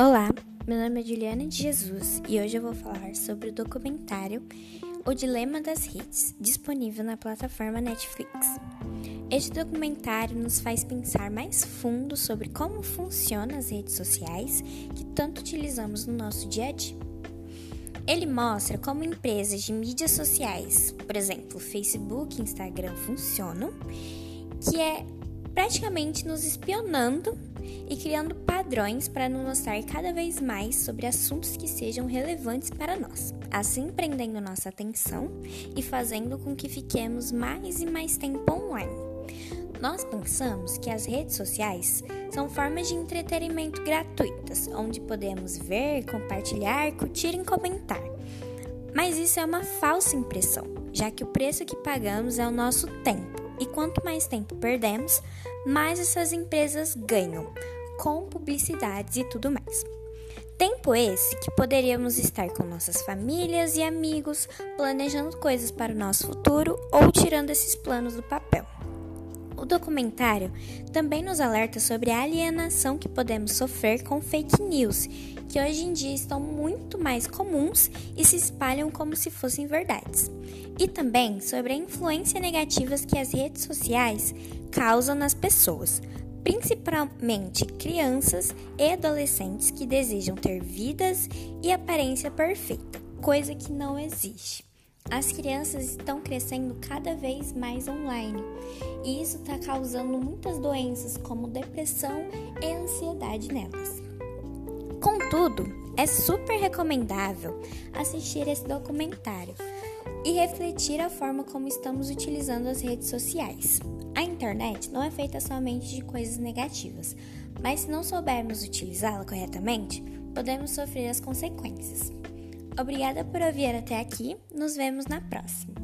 Olá, meu nome é Juliana de Jesus e hoje eu vou falar sobre o documentário O Dilema das Redes, disponível na plataforma Netflix. Este documentário nos faz pensar mais fundo sobre como funcionam as redes sociais que tanto utilizamos no nosso dia a dia. Ele mostra como empresas de mídias sociais, por exemplo, Facebook e Instagram, funcionam, que é praticamente nos espionando e criando padrões para nos mostrar cada vez mais sobre assuntos que sejam relevantes para nós, assim prendendo nossa atenção e fazendo com que fiquemos mais e mais tempo online. Nós pensamos que as redes sociais são formas de entretenimento gratuitas, onde podemos ver, compartilhar, curtir e comentar. Mas isso é uma falsa impressão, já que o preço que pagamos é o nosso tempo e quanto mais tempo perdemos, mais essas empresas ganham, com publicidades e tudo mais. Tempo esse que poderíamos estar com nossas famílias e amigos, planejando coisas para o nosso futuro ou tirando esses planos do papel. O documentário também nos alerta sobre a alienação que podemos sofrer com fake news, que hoje em dia estão muito mais comuns e se espalham como se fossem verdades. E também sobre a influência negativa que as redes sociais causam nas pessoas, principalmente crianças e adolescentes que desejam ter vidas e aparência perfeita, coisa que não existe. As crianças estão crescendo cada vez mais online e isso está causando muitas doenças como depressão e ansiedade nelas. Contudo, é super recomendável assistir esse documentário e refletir a forma como estamos utilizando as redes sociais. A internet não é feita somente de coisas negativas, mas se não soubermos utilizá-la corretamente, podemos sofrer as consequências. Obrigada por ouvir até aqui. Nos vemos na próxima.